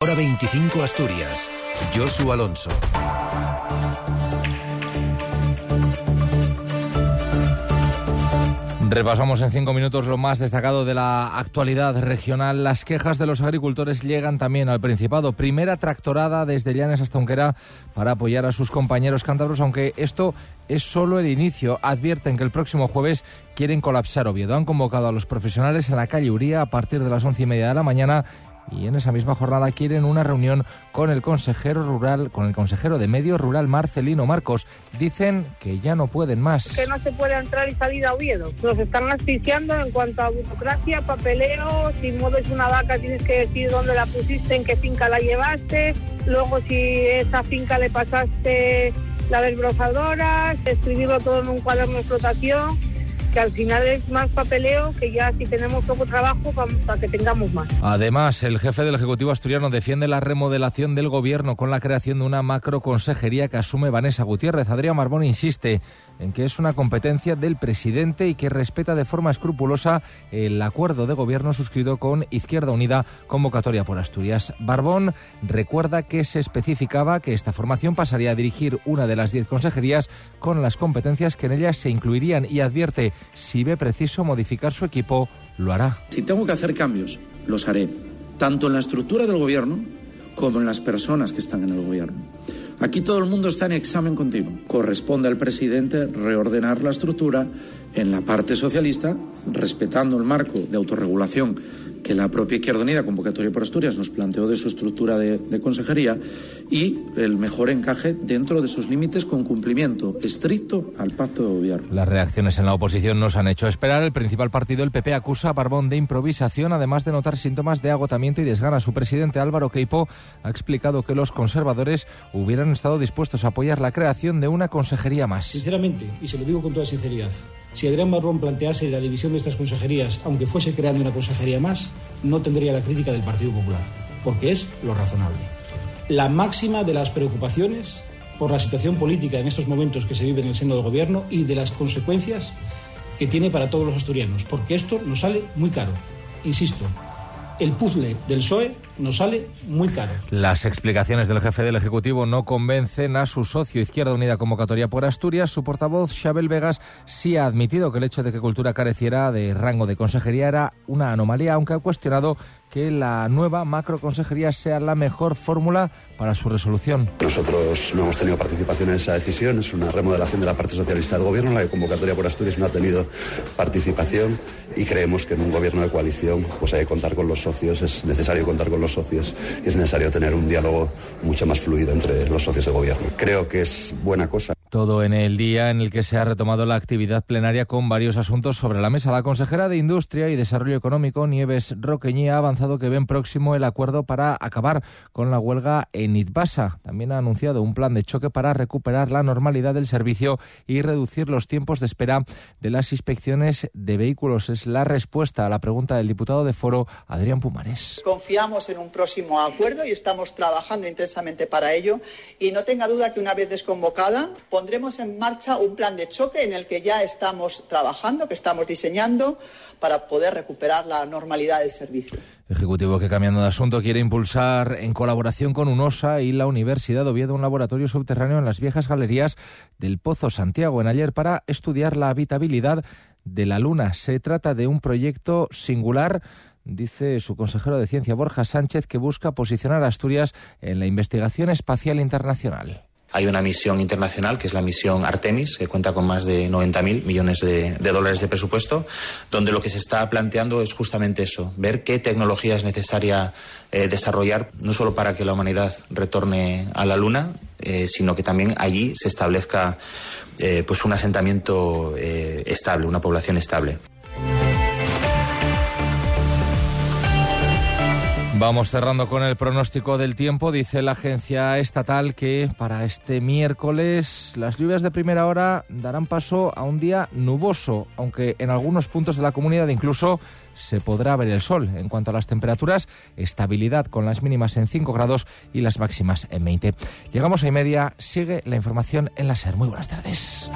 Hora 25 Asturias. Josu Alonso. Repasamos en cinco minutos lo más destacado de la actualidad regional. Las quejas de los agricultores llegan también al Principado. Primera tractorada desde Llanes hasta Unquera para apoyar a sus compañeros cántabros, aunque esto es solo el inicio. Advierten que el próximo jueves quieren colapsar Oviedo. Han convocado a los profesionales en la calle Uría a partir de las once y media de la mañana y en esa misma jornada quieren una reunión con el consejero rural, con el consejero de Medio Rural Marcelino Marcos. Dicen que ya no pueden más. Que no se puede entrar y salir a Oviedo. Nos están asfixiando en cuanto a burocracia, papeleo. Si mueves una vaca tienes que decir dónde la pusiste, en qué finca la llevaste. Luego si esa finca le pasaste la desbrozadora, escribirlo todo en un cuaderno de explotación que al final es más papeleo que ya si tenemos poco trabajo para, que tengamos más. Además, el jefe del Ejecutivo asturiano defiende la remodelación del gobierno con la creación de una macroconsejería que asume Vanessa Gutiérrez. Adrián Marbón insiste en que es una competencia del presidente y que respeta de forma escrupulosa el acuerdo de gobierno suscrito con Izquierda Unida, convocatoria por Asturias. Barbón recuerda que se especificaba que esta formación pasaría a dirigir una de las diez consejerías con las competencias que en ellas se incluirían y advierte si ve preciso modificar su equipo, lo hará. Si tengo que hacer cambios, los haré, tanto en la estructura del gobierno como en las personas que están en el gobierno. Aquí todo el mundo está en examen continuo. Corresponde al presidente reordenar la estructura en la parte socialista, respetando el marco de autorregulación que la propia Izquierda Unida, convocatoria por Asturias, nos planteó de su estructura de, consejería y el mejor encaje dentro de sus límites con cumplimiento estricto al pacto de gobierno. Las reacciones en la oposición nos han hecho esperar. El principal partido, el PP, acusa a Barbón de improvisación, además de notar síntomas de agotamiento y desgana. Su presidente Álvaro Queipo ha explicado que los conservadores hubieran estado dispuestos a apoyar la creación de una consejería más. Sinceramente, y se lo digo con toda sinceridad, si Adrián Barbón plantease la división de estas consejerías, aunque fuese creando una consejería más, no tendría la crítica del Partido Popular, porque es lo razonable. La máxima de las preocupaciones por la situación política en estos momentos que se vive en el seno del Gobierno y de las consecuencias que tiene para todos los asturianos, porque esto nos sale muy caro. Insisto, el puzzle del PSOE nos sale muy caro. Las explicaciones del jefe del Ejecutivo no convencen a su socio Izquierda Unida Convocatoria por Asturias. Su portavoz, Xabel Vegas, sí ha admitido que el hecho de que Cultura careciera de rango de consejería era una anomalía, aunque ha cuestionado que la nueva macroconsejería sea la mejor fórmula para su resolución. Nosotros no hemos tenido participación en esa decisión, es una remodelación de la parte socialista del gobierno, la convocatoria por Asturias no ha tenido participación y creemos que en un gobierno de coalición pues hay que contar con los socios, es necesario contar con los socios y es necesario tener un diálogo mucho más fluido entre los socios de gobierno. Creo que es buena cosa. Todo en el día en el que se ha retomado la actividad plenaria con varios asuntos sobre la mesa. La consejera de Industria y Desarrollo Económico, Nieves Roqueñi, ha avanzado que ven próximo el acuerdo para acabar con la huelga en Itbasa. También ha anunciado un plan de choque para recuperar la normalidad del servicio y reducir los tiempos de espera de las inspecciones de vehículos. Es la respuesta a la pregunta del diputado de Foro, Adrián Pumares. Confiamos en un próximo acuerdo y estamos trabajando intensamente para ello. Y no tenga duda que una vez desconvocada, pondremos en marcha un plan de choque en el que ya estamos trabajando, que estamos diseñando para poder recuperar la normalidad del servicio. Ejecutivo que cambiando de asunto quiere impulsar en colaboración con UNOSA y la Universidad de Oviedo un laboratorio subterráneo en las viejas galerías del Pozo Santiago en ayer para estudiar la habitabilidad de la Luna. Se trata de un proyecto singular dice su consejero de Ciencia Borja Sánchez, que busca posicionar a Asturias en la investigación espacial internacional. Hay una misión internacional que es la misión Artemis, que cuenta con más de 90.000 millones de, dólares de presupuesto, donde lo que se está planteando es justamente eso, ver qué tecnología es necesaria eh, desarrollar, no solo para que la humanidad retorne a la Luna, eh, sino que también allí se establezca eh, pues un asentamiento estable, una población estable. Vamos cerrando con el pronóstico del tiempo. Dice la agencia estatal que para este miércoles las lluvias de primera hora darán paso a un día nuboso, aunque en algunos puntos de la comunidad incluso se podrá ver el sol. En cuanto a las temperaturas, estabilidad con las mínimas en 5 grados y las máximas en 20. Llegamos a y media. Sigue la información en la SER. Muy buenas tardes.